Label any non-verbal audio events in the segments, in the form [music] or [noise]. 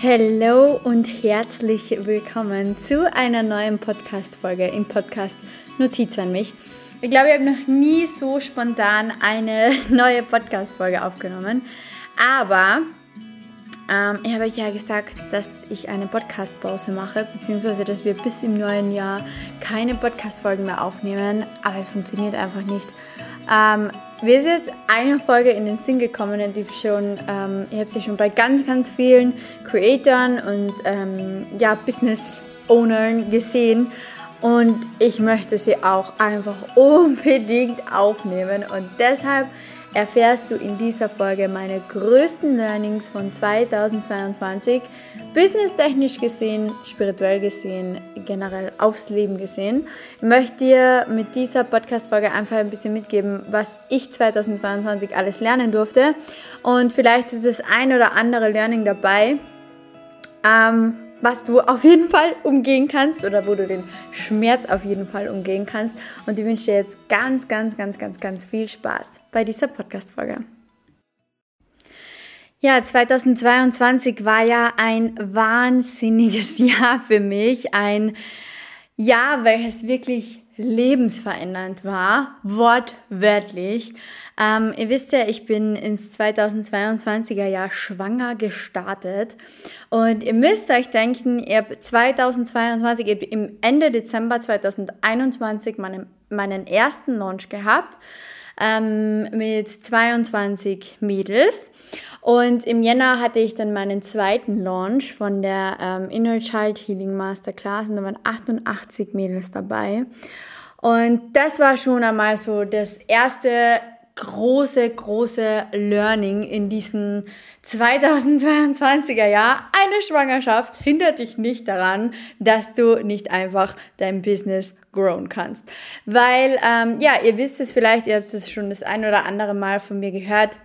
Hallo und herzlich willkommen zu einer neuen Podcast-Folge im Podcast Notiz an mich. Ich glaube, ich habe noch nie so spontan eine [laughs] neue Podcast-Folge aufgenommen, aber ähm, ich habe euch ja gesagt, dass ich eine Podcast-Pause mache, beziehungsweise dass wir bis im neuen Jahr keine Podcast-Folgen mehr aufnehmen, aber es funktioniert einfach nicht. Ähm, wir sind jetzt eine Folge in den Sinn gekommen ich, schon, ähm, ich habe sie schon bei ganz, ganz vielen Creatoren und ähm, ja, Business Ownern gesehen. Und ich möchte sie auch einfach [laughs] unbedingt aufnehmen. Und deshalb erfährst du in dieser Folge meine größten Learnings von 2022, businesstechnisch gesehen, spirituell gesehen, generell aufs Leben gesehen. Ich möchte dir mit dieser Podcast-Folge einfach ein bisschen mitgeben, was ich 2022 alles lernen durfte. Und vielleicht ist das ein oder andere Learning dabei. Ähm, was du auf jeden Fall umgehen kannst oder wo du den Schmerz auf jeden Fall umgehen kannst. Und ich wünsche dir jetzt ganz, ganz, ganz, ganz, ganz viel Spaß bei dieser Podcast-Folge. Ja, 2022 war ja ein wahnsinniges [laughs] Jahr für mich. Ein Jahr, welches wirklich lebensverändernd war, wortwörtlich. Ähm, ihr wisst ja, ich bin ins 2022er Jahr schwanger gestartet und ihr müsst euch denken, ihr habt 2022, im Ende Dezember 2021 meinen, meinen ersten Launch gehabt ähm, mit 22 Mädels. Und im Jänner hatte ich dann meinen zweiten Launch von der ähm, Inner Child Healing Masterclass und da waren 88 Mädels dabei. Und das war schon einmal so das erste große, große Learning in diesem 2022er Jahr. Eine Schwangerschaft hindert dich nicht daran, dass du nicht einfach dein Business grown kannst. Weil, ähm, ja, ihr wisst es vielleicht, ihr habt es schon das ein oder andere Mal von mir gehört.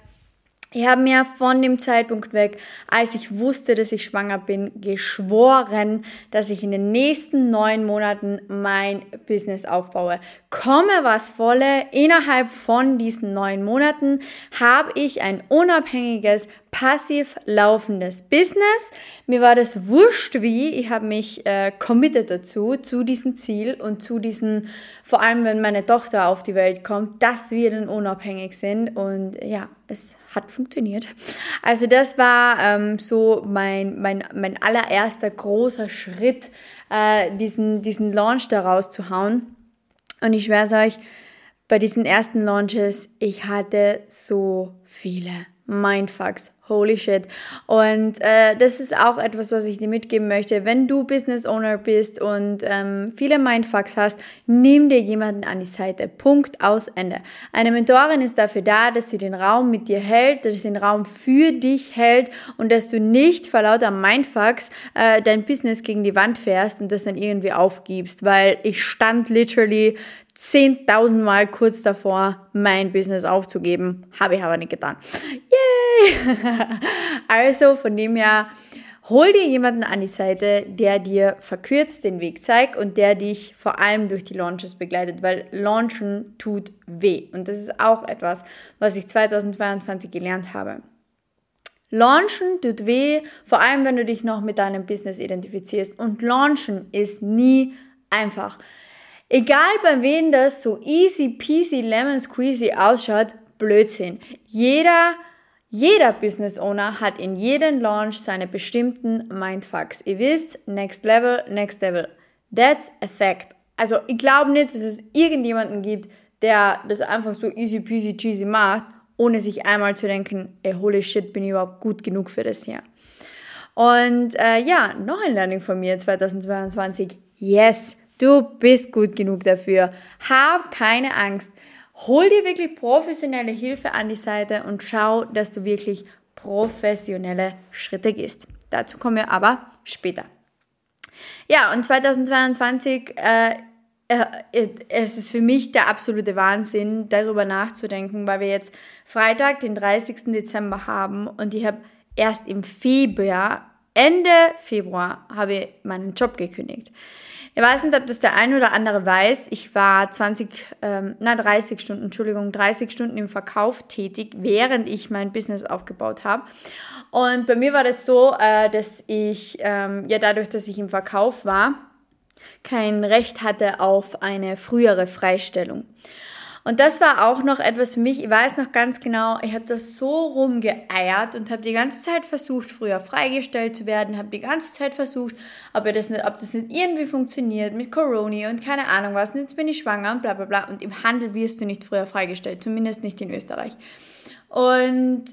Ich habe mir von dem Zeitpunkt weg, als ich wusste, dass ich schwanger bin, geschworen, dass ich in den nächsten neun Monaten mein Business aufbaue. Komme was wolle, innerhalb von diesen neun Monaten habe ich ein unabhängiges, passiv laufendes Business. Mir war das wurscht wie, ich habe mich äh, committed dazu, zu diesem Ziel und zu diesem, vor allem wenn meine Tochter auf die Welt kommt, dass wir dann unabhängig sind und ja, es hat funktioniert. Also das war ähm, so mein, mein, mein allererster großer Schritt, äh, diesen, diesen Launch daraus zu hauen. Und ich schwöre es euch, bei diesen ersten Launches, ich hatte so viele Mindfucks. Holy shit. Und äh, das ist auch etwas, was ich dir mitgeben möchte. Wenn du Business Owner bist und ähm, viele Mindfucks hast, nimm dir jemanden an die Seite. Punkt aus Ende. Eine Mentorin ist dafür da, dass sie den Raum mit dir hält, dass sie den Raum für dich hält und dass du nicht vor lauter Mindfucks äh, dein Business gegen die Wand fährst und das dann irgendwie aufgibst. Weil ich stand literally 10.000 Mal kurz davor, mein Business aufzugeben. Habe ich aber nicht getan. Yay! [laughs] also von dem her, hol dir jemanden an die Seite, der dir verkürzt den Weg zeigt und der dich vor allem durch die Launches begleitet, weil Launchen tut weh. Und das ist auch etwas, was ich 2022 gelernt habe. Launchen tut weh, vor allem wenn du dich noch mit deinem Business identifizierst. Und Launchen ist nie einfach. Egal bei wem das so easy peasy lemon squeezy ausschaut, Blödsinn. Jeder, jeder Business Owner hat in jedem Launch seine bestimmten Mindfucks. Ihr wisst, next level, next level. That's a fact. Also ich glaube nicht, dass es irgendjemanden gibt, der das einfach so easy peasy cheesy macht, ohne sich einmal zu denken, ey, holy shit, bin ich überhaupt gut genug für das hier. Und äh, ja, noch ein Learning von mir 2022. Yes, Du bist gut genug dafür. Hab keine Angst. Hol dir wirklich professionelle Hilfe an die Seite und schau, dass du wirklich professionelle Schritte gehst. Dazu kommen wir aber später. Ja, und 2022, äh, äh, es ist für mich der absolute Wahnsinn, darüber nachzudenken, weil wir jetzt Freitag, den 30. Dezember haben und ich habe erst im Februar, Ende Februar, habe ich meinen Job gekündigt. Ich weiß nicht, ob das der ein oder andere weiß. Ich war 20, ähm, na 30 Stunden, Entschuldigung, 30 Stunden im Verkauf tätig, während ich mein Business aufgebaut habe. Und bei mir war das so, äh, dass ich, ähm, ja dadurch, dass ich im Verkauf war, kein Recht hatte auf eine frühere Freistellung. Und das war auch noch etwas für mich, ich weiß noch ganz genau, ich habe das so rumgeeiert und habe die ganze Zeit versucht, früher freigestellt zu werden, habe die ganze Zeit versucht, ob das, nicht, ob das nicht irgendwie funktioniert mit Corona und keine Ahnung was, und jetzt bin ich schwanger und bla bla bla. Und im Handel wirst du nicht früher freigestellt, zumindest nicht in Österreich. Und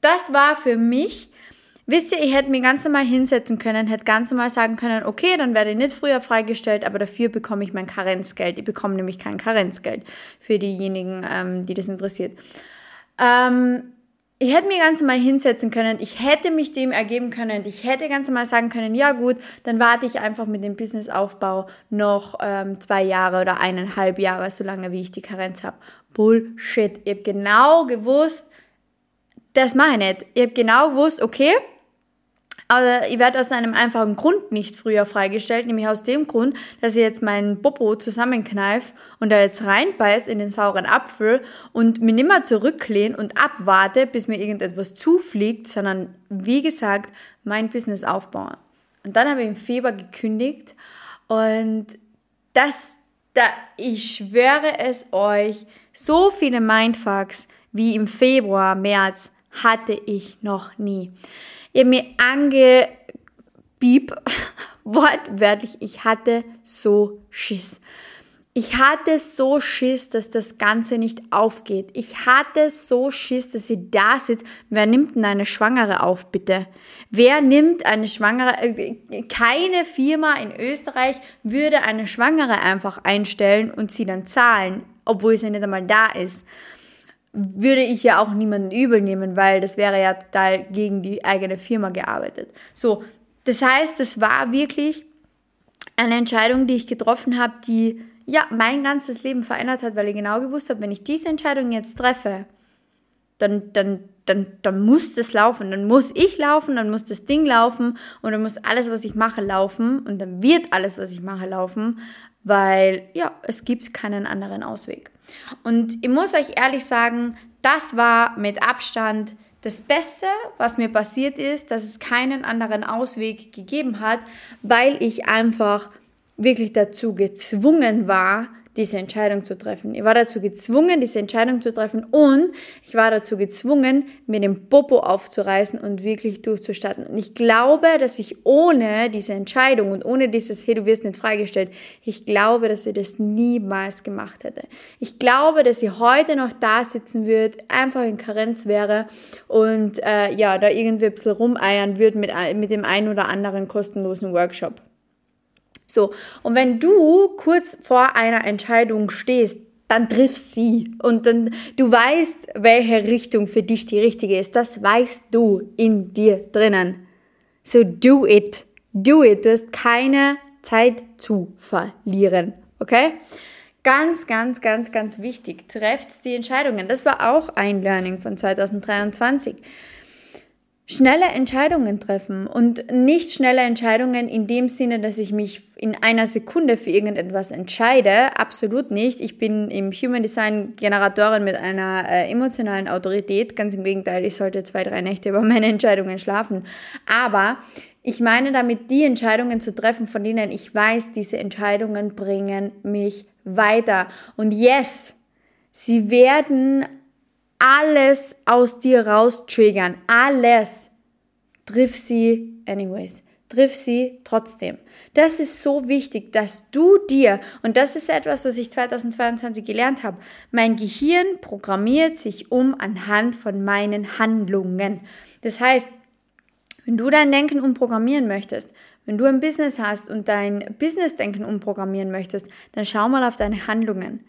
das war für mich Wisst ihr, ich hätte mir ganz normal hinsetzen können, hätte ganz normal sagen können, okay, dann werde ich nicht früher freigestellt, aber dafür bekomme ich mein Karenzgeld. Ich bekomme nämlich kein Karenzgeld für diejenigen, ähm, die das interessiert. Ähm, ich hätte mir ganz normal hinsetzen können, ich hätte mich dem ergeben können, ich hätte ganz normal sagen können, ja gut, dann warte ich einfach mit dem Businessaufbau noch ähm, zwei Jahre oder eineinhalb Jahre, so lange wie ich die Karenz habe. Bullshit. Ich habe genau gewusst, das mache ich nicht. Ich habe genau gewusst, okay, aber ich werde aus einem einfachen Grund nicht früher freigestellt, nämlich aus dem Grund, dass ich jetzt meinen Popo zusammenkneife und da jetzt reinbeiß in den sauren Apfel und mir nimmer zurücklehne und abwarte, bis mir irgendetwas zufliegt, sondern wie gesagt, mein Business aufbauen. Und dann habe ich im Februar gekündigt und das, da, ich schwöre es euch, so viele Mindfucks wie im Februar, März hatte ich noch nie. Ich habe mir angebieb, [laughs] wortwörtlich, ich hatte so Schiss. Ich hatte so Schiss, dass das Ganze nicht aufgeht. Ich hatte so Schiss, dass sie da sitzt. Wer nimmt denn eine Schwangere auf, bitte? Wer nimmt eine Schwangere? Äh, keine Firma in Österreich würde eine Schwangere einfach einstellen und sie dann zahlen, obwohl sie nicht einmal da ist würde ich ja auch niemanden übel nehmen, weil das wäre ja total gegen die eigene Firma gearbeitet. So, das heißt, es war wirklich eine Entscheidung, die ich getroffen habe, die ja mein ganzes Leben verändert hat, weil ich genau gewusst habe, wenn ich diese Entscheidung jetzt treffe, dann, dann, dann, dann muss das laufen, dann muss ich laufen, dann muss das Ding laufen und dann muss alles, was ich mache, laufen und dann wird alles, was ich mache, laufen, weil ja, es gibt keinen anderen Ausweg. Und ich muss euch ehrlich sagen, das war mit Abstand das Beste, was mir passiert ist, dass es keinen anderen Ausweg gegeben hat, weil ich einfach wirklich dazu gezwungen war, diese Entscheidung zu treffen. Ich war dazu gezwungen, diese Entscheidung zu treffen und ich war dazu gezwungen, mir den Popo aufzureißen und wirklich durchzustarten. Und ich glaube, dass ich ohne diese Entscheidung und ohne dieses, hey, du wirst nicht freigestellt, ich glaube, dass ich das niemals gemacht hätte. Ich glaube, dass ich heute noch da sitzen würde, einfach in Karenz wäre und äh, ja, da irgendwie ein bisschen rumeiern würde mit, mit dem einen oder anderen kostenlosen Workshop. So, und wenn du kurz vor einer Entscheidung stehst, dann triff sie und dann du weißt, welche Richtung für dich die richtige ist. Das weißt du in dir drinnen. So do it. Do it. Du hast keine Zeit zu verlieren. Okay? Ganz, ganz, ganz, ganz wichtig. Trefft die Entscheidungen. Das war auch ein Learning von 2023 schnelle Entscheidungen treffen und nicht schnelle Entscheidungen in dem Sinne, dass ich mich in einer Sekunde für irgendetwas entscheide. Absolut nicht. Ich bin im Human Design Generatorin mit einer äh, emotionalen Autorität. Ganz im Gegenteil, ich sollte zwei, drei Nächte über meine Entscheidungen schlafen. Aber ich meine damit, die Entscheidungen zu treffen, von denen ich weiß, diese Entscheidungen bringen mich weiter. Und yes, sie werden alles aus dir raus triggern. Alles. Triff sie anyways. Triff sie trotzdem. Das ist so wichtig, dass du dir, und das ist etwas, was ich 2022 gelernt habe, mein Gehirn programmiert sich um anhand von meinen Handlungen. Das heißt, wenn du dein Denken umprogrammieren möchtest, wenn du ein Business hast und dein Business-Denken umprogrammieren möchtest, dann schau mal auf deine Handlungen.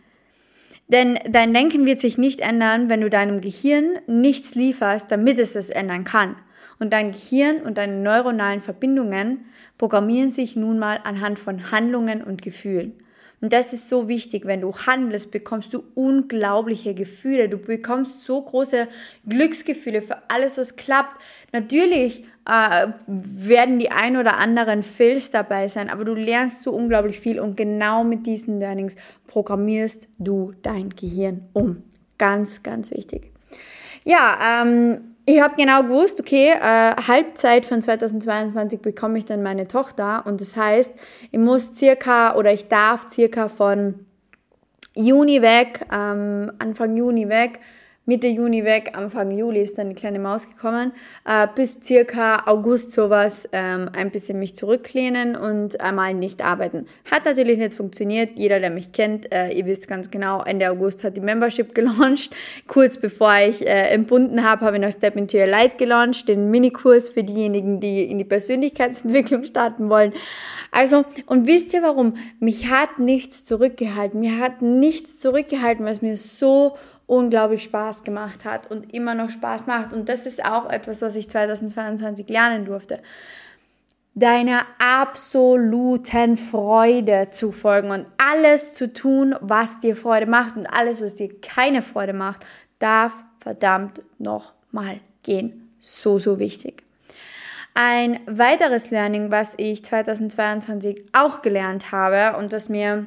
Denn dein Denken wird sich nicht ändern, wenn du deinem Gehirn nichts lieferst, damit es es ändern kann. Und dein Gehirn und deine neuronalen Verbindungen programmieren sich nun mal anhand von Handlungen und Gefühlen. Und das ist so wichtig. Wenn du handelst, bekommst du unglaubliche Gefühle. Du bekommst so große Glücksgefühle für alles, was klappt. Natürlich äh, werden die ein oder anderen Fails dabei sein, aber du lernst so unglaublich viel und genau mit diesen Learnings programmierst du dein Gehirn um. Ganz, ganz wichtig. Ja, ähm, ich habe genau gewusst, okay, äh, Halbzeit von 2022 bekomme ich dann meine Tochter und das heißt, ich muss circa oder ich darf circa von Juni weg, ähm, Anfang Juni weg, Mitte Juni weg, Anfang Juli ist dann die kleine Maus gekommen, äh, bis circa August sowas ähm, ein bisschen mich zurücklehnen und einmal nicht arbeiten. Hat natürlich nicht funktioniert. Jeder, der mich kennt, äh, ihr wisst ganz genau, Ende August hat die Membership [laughs] gelauncht. Kurz bevor ich äh, entbunden habe, habe ich noch Step into Your Light gelauncht, den Minikurs für diejenigen, die in die Persönlichkeitsentwicklung [laughs] starten wollen. Also, und wisst ihr warum? Mich hat nichts zurückgehalten. Mir hat nichts zurückgehalten, was mir so unglaublich Spaß gemacht hat und immer noch Spaß macht. Und das ist auch etwas, was ich 2022 lernen durfte. Deiner absoluten Freude zu folgen und alles zu tun, was dir Freude macht und alles, was dir keine Freude macht, darf verdammt noch mal gehen. So, so wichtig. Ein weiteres Learning, was ich 2022 auch gelernt habe und das mir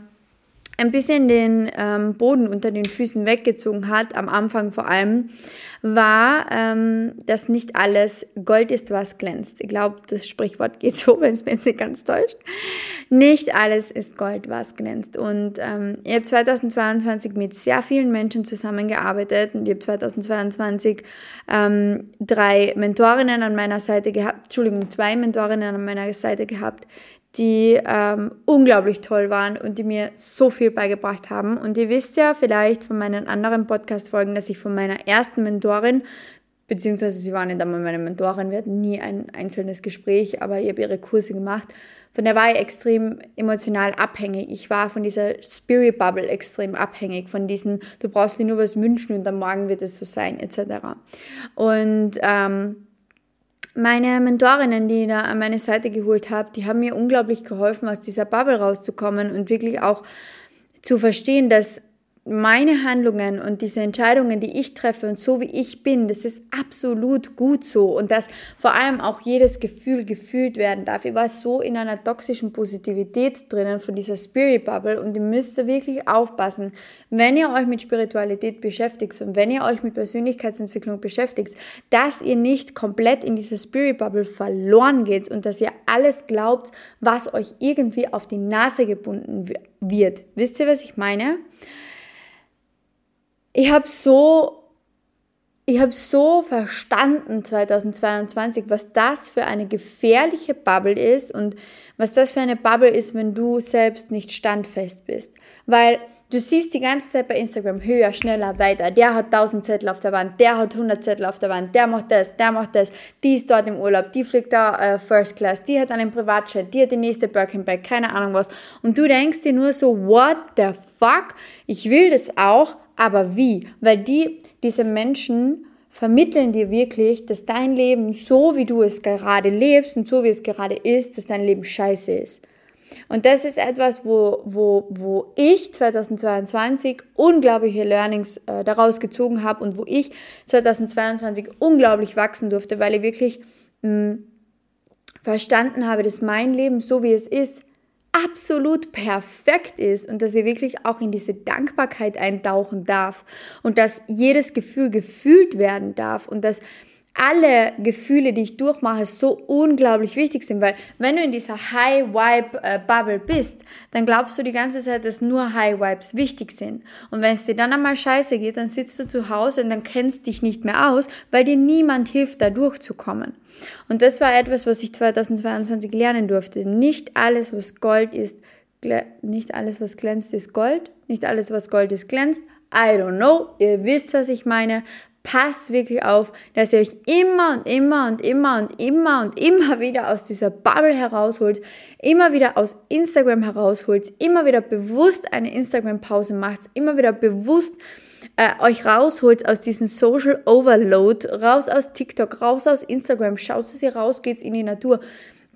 ein bisschen den ähm, Boden unter den Füßen weggezogen hat, am Anfang vor allem, war, ähm, dass nicht alles Gold ist, was glänzt. Ich glaube, das Sprichwort [laughs] geht so, wenn es mir jetzt nicht ganz täuscht. Nicht alles ist Gold, was glänzt. Und ähm, ich habe 2022 mit sehr vielen Menschen zusammengearbeitet und ich habe 2022 ähm, drei Mentorinnen an meiner Seite gehabt, Entschuldigung, zwei Mentorinnen an meiner Seite gehabt, die ähm, unglaublich toll waren und die mir so viel beigebracht haben. Und ihr wisst ja vielleicht von meinen anderen Podcast-Folgen, dass ich von meiner ersten Mentorin, beziehungsweise sie war nicht einmal meine Mentorin, wir hatten nie ein einzelnes Gespräch, aber ich habe ihre Kurse gemacht. Von der war ich extrem emotional abhängig. Ich war von dieser Spirit Bubble extrem abhängig, von diesen, du brauchst dir nur was wünschen und am Morgen wird es so sein, etc. Und ähm, meine Mentorinnen, die ich da an meine Seite geholt habe, die haben mir unglaublich geholfen, aus dieser Bubble rauszukommen und wirklich auch zu verstehen, dass meine Handlungen und diese Entscheidungen, die ich treffe und so wie ich bin, das ist absolut gut so und dass vor allem auch jedes Gefühl gefühlt werden darf. Ich war so in einer toxischen Positivität drinnen von dieser Spirit Bubble und ihr müsst wirklich aufpassen, wenn ihr euch mit Spiritualität beschäftigt und wenn ihr euch mit Persönlichkeitsentwicklung beschäftigt, dass ihr nicht komplett in dieser Spirit Bubble verloren geht und dass ihr alles glaubt, was euch irgendwie auf die Nase gebunden wird. Wisst ihr, was ich meine? Ich habe so ich habe so verstanden 2022, was das für eine gefährliche Bubble ist und was das für eine Bubble ist, wenn du selbst nicht standfest bist. Weil du siehst die ganze Zeit bei Instagram höher, schneller, weiter. Der hat 1000 Zettel auf der Wand, der hat 100 Zettel auf der Wand, der macht das, der macht das, die ist dort im Urlaub, die fliegt da äh, First Class, die hat einen Privatjet, die hat die nächste Birkin Bag, keine Ahnung was. Und du denkst dir nur so, what the fuck? Ich will das auch, aber wie? Weil die, diese Menschen vermitteln dir wirklich, dass dein Leben so, wie du es gerade lebst und so, wie es gerade ist, dass dein Leben scheiße ist. Und das ist etwas, wo, wo, wo ich 2022 unglaubliche Learnings äh, daraus gezogen habe und wo ich 2022 unglaublich wachsen durfte, weil ich wirklich mh, verstanden habe, dass mein Leben so, wie es ist, absolut perfekt ist und dass ihr wirklich auch in diese Dankbarkeit eintauchen darf und dass jedes Gefühl gefühlt werden darf und dass alle Gefühle, die ich durchmache, so unglaublich wichtig sind, weil wenn du in dieser High Vibe äh, bist, dann glaubst du die ganze Zeit, dass nur High Vibes wichtig sind. Und wenn es dir dann einmal scheiße geht, dann sitzt du zu Hause und dann kennst dich nicht mehr aus, weil dir niemand hilft, da durchzukommen. Und das war etwas, was ich 2022 lernen durfte. Nicht alles, was Gold ist, nicht alles, was glänzt, ist Gold. Nicht alles, was Gold ist, glänzt. I don't know. Ihr wisst, was ich meine passt wirklich auf, dass ihr euch immer und immer und immer und immer und immer wieder aus dieser Bubble herausholt, immer wieder aus Instagram herausholt, immer wieder bewusst eine Instagram-Pause macht, immer wieder bewusst äh, euch rausholt aus diesem Social Overload, raus aus TikTok, raus aus Instagram, schaut, dass ihr rausgeht in die Natur.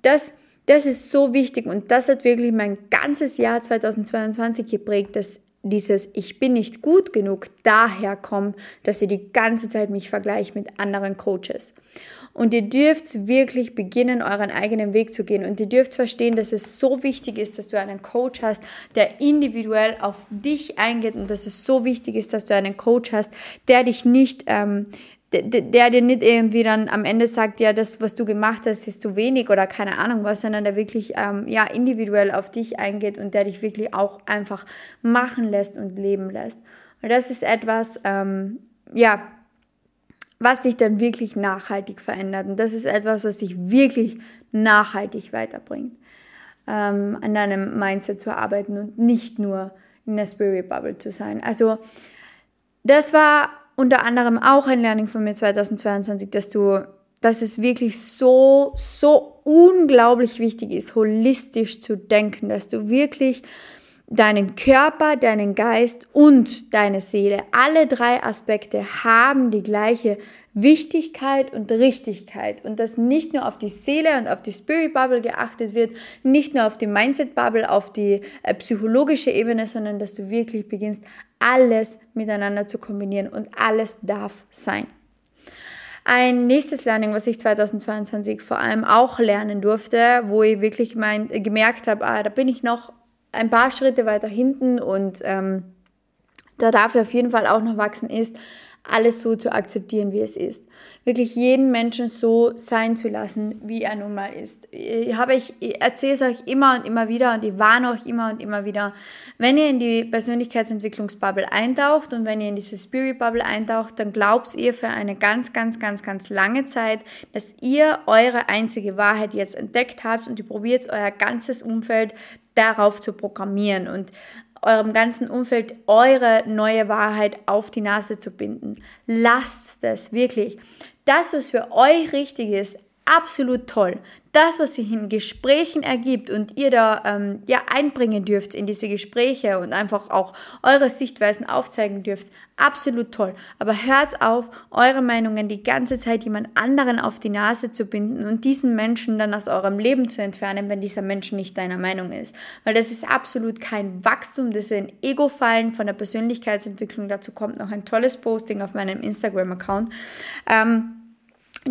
Das Das ist so wichtig und das hat wirklich mein ganzes Jahr 2022 geprägt, dass dieses Ich bin nicht gut genug daher kommt, dass ihr die ganze Zeit mich vergleicht mit anderen Coaches. Und ihr dürft wirklich beginnen, euren eigenen Weg zu gehen. Und ihr dürft verstehen, dass es so wichtig ist, dass du einen Coach hast, der individuell auf dich eingeht. Und dass es so wichtig ist, dass du einen Coach hast, der dich nicht ähm, der, dir nicht irgendwie dann am Ende sagt, ja, das, was du gemacht hast, ist zu wenig oder keine Ahnung was, sondern der wirklich ähm, ja, individuell auf dich eingeht und der dich wirklich auch einfach machen lässt und leben lässt. Und das ist etwas, ähm, ja, was dich dann wirklich nachhaltig verändert. Und das ist etwas, was dich wirklich nachhaltig weiterbringt, ähm, an deinem Mindset zu arbeiten und nicht nur in der Spirit Bubble zu sein. Also, das war unter anderem auch ein Learning von mir 2022, dass du, dass es wirklich so, so unglaublich wichtig ist, holistisch zu denken, dass du wirklich deinen Körper, deinen Geist und deine Seele, alle drei Aspekte haben die gleiche Wichtigkeit und Richtigkeit und dass nicht nur auf die Seele und auf die Spirit Bubble geachtet wird, nicht nur auf die Mindset Bubble, auf die äh, psychologische Ebene, sondern dass du wirklich beginnst, alles miteinander zu kombinieren und alles darf sein. Ein nächstes Learning, was ich 2022 vor allem auch lernen durfte, wo ich wirklich mein, gemerkt habe, ah, da bin ich noch ein paar Schritte weiter hinten und ähm, da darf er auf jeden Fall auch noch wachsen, ist, alles so zu akzeptieren, wie es ist. Wirklich jeden Menschen so sein zu lassen, wie er nun mal ist. Ich, ich, erzähle es euch immer und immer wieder und ich warne euch immer und immer wieder, wenn ihr in die Persönlichkeitsentwicklungsbubble eintaucht und wenn ihr in diese Spirit Bubble eintaucht, dann glaubt ihr für eine ganz, ganz, ganz, ganz lange Zeit, dass ihr eure einzige Wahrheit jetzt entdeckt habt und ihr probiert euer ganzes Umfeld darauf zu programmieren und eurem ganzen Umfeld eure neue Wahrheit auf die Nase zu binden. Lasst das wirklich. Das, was für euch richtig ist, absolut toll. Das, was sich in Gesprächen ergibt und ihr da ähm, ja, einbringen dürft in diese Gespräche und einfach auch eure Sichtweisen aufzeigen dürft, absolut toll. Aber hört auf, eure Meinungen die ganze Zeit jemand anderen auf die Nase zu binden und diesen Menschen dann aus eurem Leben zu entfernen, wenn dieser Mensch nicht deiner Meinung ist. Weil das ist absolut kein Wachstum, das ein Ego-Fallen von der Persönlichkeitsentwicklung. Dazu kommt noch ein tolles Posting auf meinem Instagram-Account. Ähm,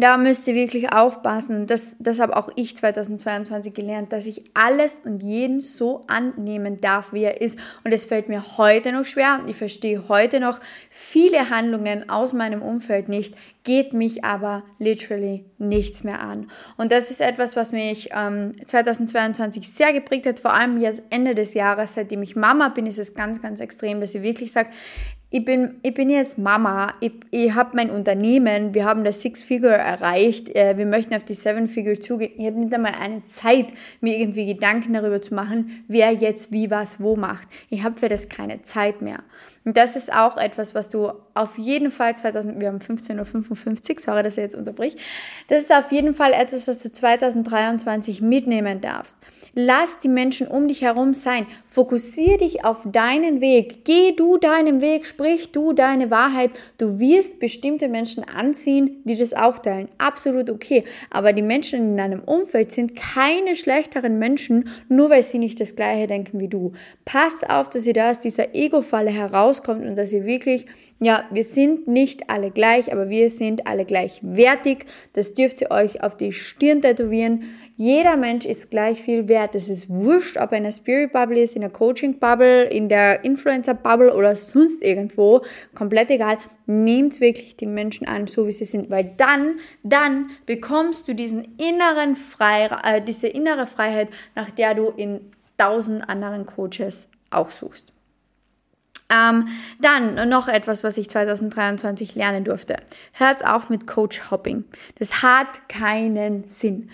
da müsst ihr wirklich aufpassen. Das, das habe auch ich 2022 gelernt, dass ich alles und jeden so annehmen darf, wie er ist. Und es fällt mir heute noch schwer ich verstehe heute noch viele Handlungen aus meinem Umfeld nicht, geht mich aber literally nichts mehr an. Und das ist etwas, was mich ähm, 2022 sehr geprägt hat, vor allem jetzt Ende des Jahres, seitdem ich Mama bin, ist es ganz, ganz extrem, dass ich wirklich sage, ich bin, ich bin jetzt Mama, ich, ich habe mein Unternehmen, wir haben das Six-Figure erreicht, äh, wir möchten auf die Seven-Figure zugehen. Ich habe nicht einmal eine Zeit, mir irgendwie Gedanken darüber zu machen, wer jetzt wie was wo macht. Ich habe für das keine Zeit mehr. Und das ist auch etwas, was du auf jeden Fall 2000, wir haben 15.55 Uhr, sorry, dass ich jetzt unterbrich. Das ist auf jeden Fall etwas, was du 2023 mitnehmen darfst. Lass die Menschen um dich herum sein. Fokussiere dich auf deinen Weg. Geh du deinen Weg, sprich du deine Wahrheit. Du wirst bestimmte Menschen anziehen, die das auch teilen. Absolut okay. Aber die Menschen in deinem Umfeld sind keine schlechteren Menschen, nur weil sie nicht das Gleiche denken wie du. Pass auf, dass ihr da aus dieser Ego-Falle herauskommt und dass ihr wirklich, ja, wir sind nicht alle gleich, aber wir sind alle gleichwertig. Das dürft ihr euch auf die Stirn tätowieren. Jeder Mensch ist gleich viel wert. Es ist wurscht, ob er in der Spirit Bubble ist, in der Coaching Bubble, in der Influencer Bubble oder sonst irgendwo. Komplett egal. Nehmt wirklich die Menschen an, so wie sie sind, weil dann, dann bekommst du diesen inneren Frei, äh, diese innere Freiheit, nach der du in tausend anderen Coaches auch suchst. Ähm, dann noch etwas, was ich 2023 lernen durfte. Hört auf mit Coach Hopping. Das hat keinen Sinn.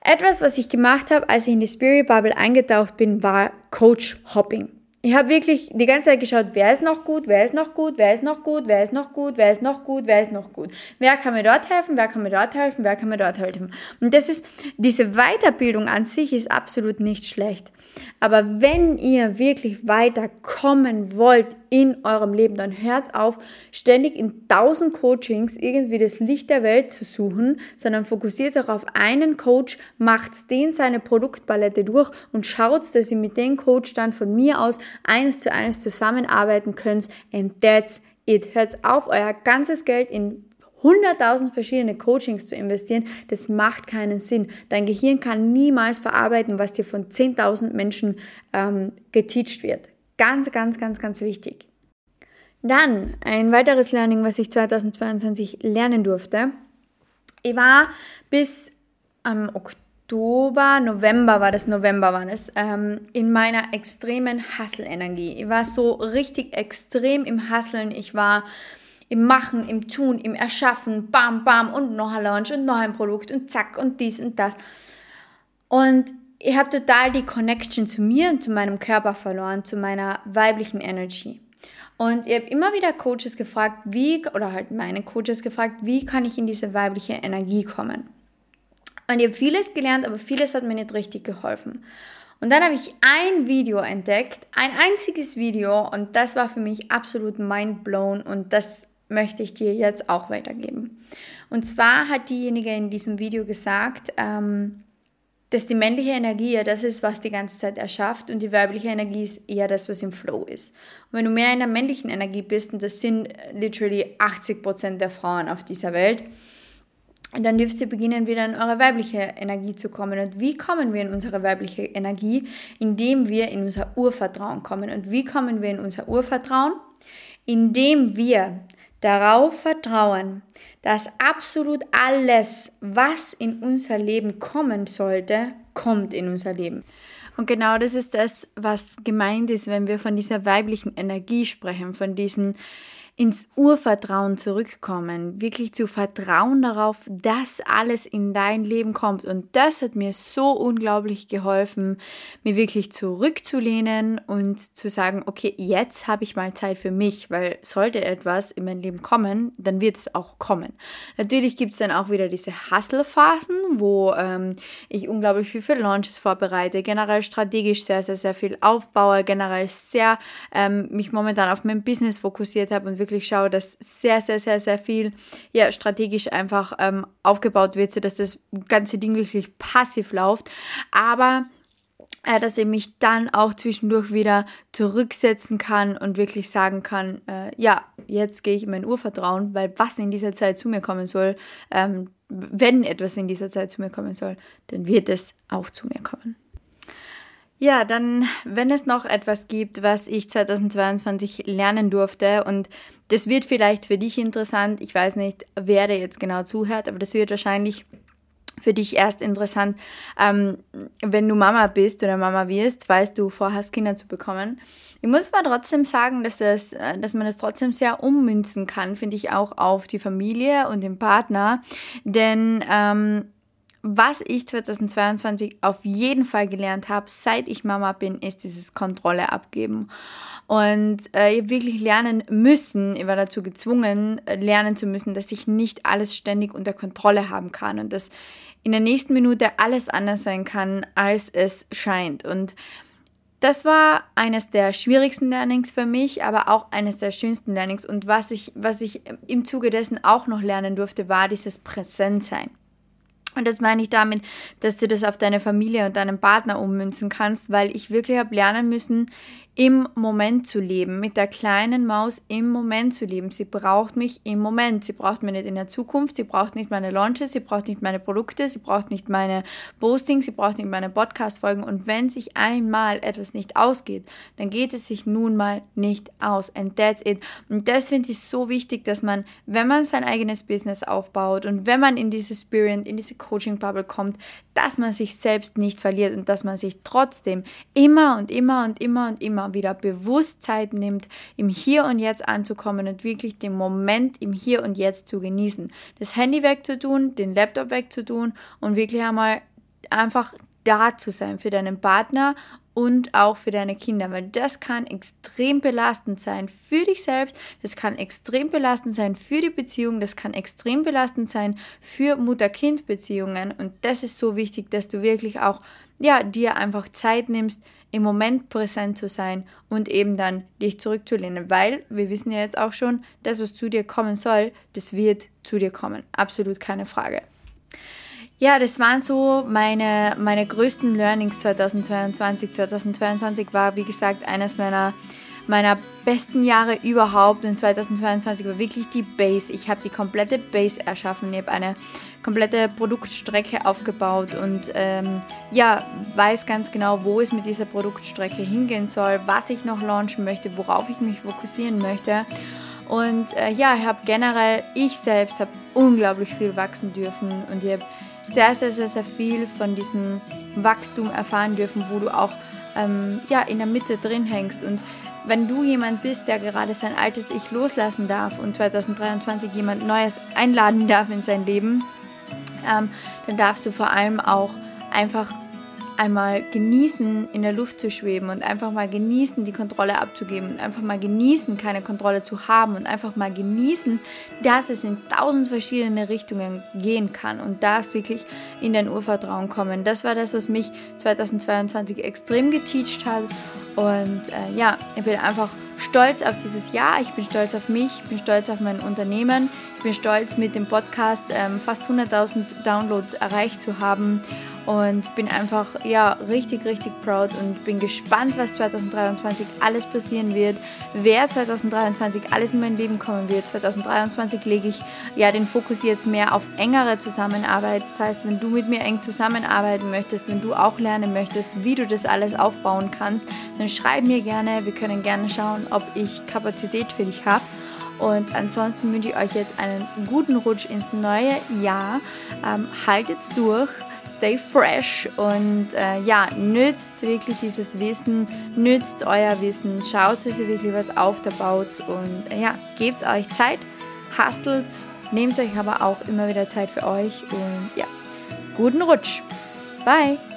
Etwas, was ich gemacht habe, als ich in die Spirit Bubble eingetaucht bin, war Coach Hopping. Ich habe wirklich die ganze Zeit geschaut, wer ist noch gut, wer ist noch gut, wer ist noch gut, wer ist noch gut, wer ist noch gut, wer ist noch gut. Wer kann mir dort helfen, wer kann mir dort helfen, wer kann mir dort helfen. Und das ist, diese Weiterbildung an sich ist absolut nicht schlecht. Aber wenn ihr wirklich weiterkommen wollt in eurem Leben, dann hört auf, ständig in tausend Coachings irgendwie das Licht der Welt zu suchen, sondern fokussiert euch auf einen Coach, macht den seine Produktpalette durch und schaut, dass ihr mit dem Coach dann von mir aus eins zu eins zusammenarbeiten könnt. And that's it. Hört auf, euer ganzes Geld in 100.000 verschiedene Coachings zu investieren, das macht keinen Sinn. Dein Gehirn kann niemals verarbeiten, was dir von 10.000 Menschen ähm, geteacht wird. Ganz, ganz, ganz, ganz wichtig. Dann ein weiteres Learning, was ich 2022 lernen durfte. Ich war bis am Oktober Oktober, November war das, November war das, ähm, in meiner extremen Hustle-Energie. Ich war so richtig extrem im Hustlen. Ich war im Machen, im Tun, im Erschaffen, bam, bam und noch ein Launch und noch ein Produkt und zack und dies und das. Und ich habe total die Connection zu mir und zu meinem Körper verloren, zu meiner weiblichen Energy. Und ich habe immer wieder Coaches gefragt, wie, oder halt meine Coaches gefragt, wie kann ich in diese weibliche Energie kommen? Und ich habe vieles gelernt, aber vieles hat mir nicht richtig geholfen. Und dann habe ich ein Video entdeckt, ein einziges Video und das war für mich absolut mind blown und das möchte ich dir jetzt auch weitergeben. Und zwar hat diejenige in diesem Video gesagt, ähm, dass die männliche Energie ja das ist, was die ganze Zeit erschafft und die weibliche Energie ist eher das, was im Flow ist. Und wenn du mehr in der männlichen Energie bist, und das sind literally 80% der Frauen auf dieser Welt, dann dürft ihr beginnen, wieder in eure weibliche Energie zu kommen. Und wie kommen wir in unsere weibliche Energie? Indem wir in unser Urvertrauen kommen. Und wie kommen wir in unser Urvertrauen? Indem wir darauf vertrauen, dass absolut alles, was in unser Leben kommen sollte, kommt in unser Leben. Und genau das ist das, was gemeint ist, wenn wir von dieser weiblichen Energie sprechen, von diesen ins Urvertrauen zurückkommen, wirklich zu vertrauen darauf, dass alles in dein Leben kommt. Und das hat mir so unglaublich geholfen, mir wirklich zurückzulehnen und zu sagen, okay, jetzt habe ich mal Zeit für mich, weil sollte etwas in mein Leben kommen, dann wird es auch kommen. Natürlich gibt es dann auch wieder diese Hustle-Phasen, wo ähm, ich unglaublich viel für Launches vorbereite, generell strategisch sehr, sehr, sehr viel aufbaue, generell sehr ähm, mich momentan auf mein Business fokussiert habe und wirklich wirklich schaue, dass sehr, sehr, sehr, sehr viel ja, strategisch einfach ähm, aufgebaut wird, sodass das ganze Ding wirklich passiv läuft. Aber äh, dass ich mich dann auch zwischendurch wieder zurücksetzen kann und wirklich sagen kann, äh, ja, jetzt gehe ich in mein Urvertrauen, weil was in dieser Zeit zu mir kommen soll, ähm, wenn etwas in dieser Zeit zu mir kommen soll, dann wird es auch zu mir kommen. Ja, dann, wenn es noch etwas gibt, was ich 2022 lernen durfte und das wird vielleicht für dich interessant, ich weiß nicht, wer da jetzt genau zuhört, aber das wird wahrscheinlich für dich erst interessant, ähm, wenn du Mama bist oder Mama wirst, weißt du vorhast, Kinder zu bekommen. Ich muss aber trotzdem sagen, dass, das, äh, dass man das trotzdem sehr ummünzen kann, finde ich auch auf die Familie und den Partner, denn ähm, was ich 2022 auf jeden Fall gelernt habe, seit ich Mama bin, ist dieses Kontrolle abgeben. Und äh, wirklich lernen müssen, ich war dazu gezwungen, lernen zu müssen, dass ich nicht alles ständig unter Kontrolle haben kann und dass in der nächsten Minute alles anders sein kann, als es scheint. Und das war eines der schwierigsten Learnings für mich, aber auch eines der schönsten Learnings. Und was ich, was ich im Zuge dessen auch noch lernen durfte, war dieses Präsentsein. Und das meine ich damit, dass du das auf deine Familie und deinen Partner ummünzen kannst, weil ich wirklich habe lernen müssen, im Moment zu leben, mit der kleinen Maus im Moment zu leben. Sie braucht mich im Moment. Sie braucht mich nicht in der Zukunft. Sie braucht nicht meine Launches. Sie braucht nicht meine Produkte. Sie braucht nicht meine Postings. Sie braucht nicht meine Podcast-Folgen. Und wenn sich einmal etwas nicht ausgeht, dann geht es sich nun mal nicht aus. And that's it. Und das finde ich so wichtig, dass man, wenn man sein eigenes Business aufbaut und wenn man in diese Spirit, in diese Coaching-Bubble kommt, dass man sich selbst nicht verliert und dass man sich trotzdem immer und immer und immer und immer wieder bewusst Zeit nimmt, im Hier und Jetzt anzukommen und wirklich den Moment im Hier und Jetzt zu genießen. Das Handy wegzutun, den Laptop wegzutun und wirklich einmal einfach da zu sein für deinen Partner und auch für deine Kinder, weil das kann extrem belastend sein für dich selbst, das kann extrem belastend sein für die Beziehung, das kann extrem belastend sein für Mutter-Kind-Beziehungen und das ist so wichtig, dass du wirklich auch ja, dir einfach Zeit nimmst, im Moment präsent zu sein und eben dann dich zurückzulehnen, weil wir wissen ja jetzt auch schon, das, was zu dir kommen soll, das wird zu dir kommen. Absolut keine Frage. Ja, das waren so meine, meine größten Learnings 2022. 2022 war, wie gesagt, eines meiner, meiner besten Jahre überhaupt und 2022 war wirklich die Base. Ich habe die komplette Base erschaffen. Ich habe eine komplette Produktstrecke aufgebaut und ähm, ja, weiß ganz genau, wo es mit dieser Produktstrecke hingehen soll, was ich noch launchen möchte, worauf ich mich fokussieren möchte. Und äh, ja, ich habe generell, ich selbst habe unglaublich viel wachsen dürfen und ich habe sehr, sehr, sehr, sehr viel von diesem Wachstum erfahren dürfen, wo du auch ähm, ja, in der Mitte drin hängst. Und wenn du jemand bist, der gerade sein altes Ich loslassen darf und 2023 jemand Neues einladen darf in sein Leben, ähm, dann darfst du vor allem auch einfach einmal genießen, in der Luft zu schweben und einfach mal genießen, die Kontrolle abzugeben und einfach mal genießen, keine Kontrolle zu haben und einfach mal genießen, dass es in tausend verschiedene Richtungen gehen kann und darfst wirklich in dein Urvertrauen kommen. Das war das, was mich 2022 extrem geteacht hat und äh, ja, ich bin einfach stolz auf dieses Jahr, ich bin stolz auf mich, ich bin stolz auf mein Unternehmen, ich bin stolz mit dem Podcast ähm, fast 100.000 Downloads erreicht zu haben und bin einfach ja richtig richtig proud und bin gespannt, was 2023 alles passieren wird, wer 2023 alles in mein Leben kommen wird. 2023 lege ich ja den Fokus jetzt mehr auf engere Zusammenarbeit. Das heißt, wenn du mit mir eng zusammenarbeiten möchtest, wenn du auch lernen möchtest, wie du das alles aufbauen kannst, dann schreib mir gerne. Wir können gerne schauen, ob ich Kapazität für dich habe. Und ansonsten wünsche ich euch jetzt einen guten Rutsch ins neue Jahr. Ähm, haltet's durch, stay fresh und äh, ja, nützt wirklich dieses Wissen, nützt euer Wissen, schaut, dass ihr wirklich was aufbaut und äh, ja, gebt euch Zeit, hustelt, nehmt euch aber auch immer wieder Zeit für euch und ja, guten Rutsch. Bye!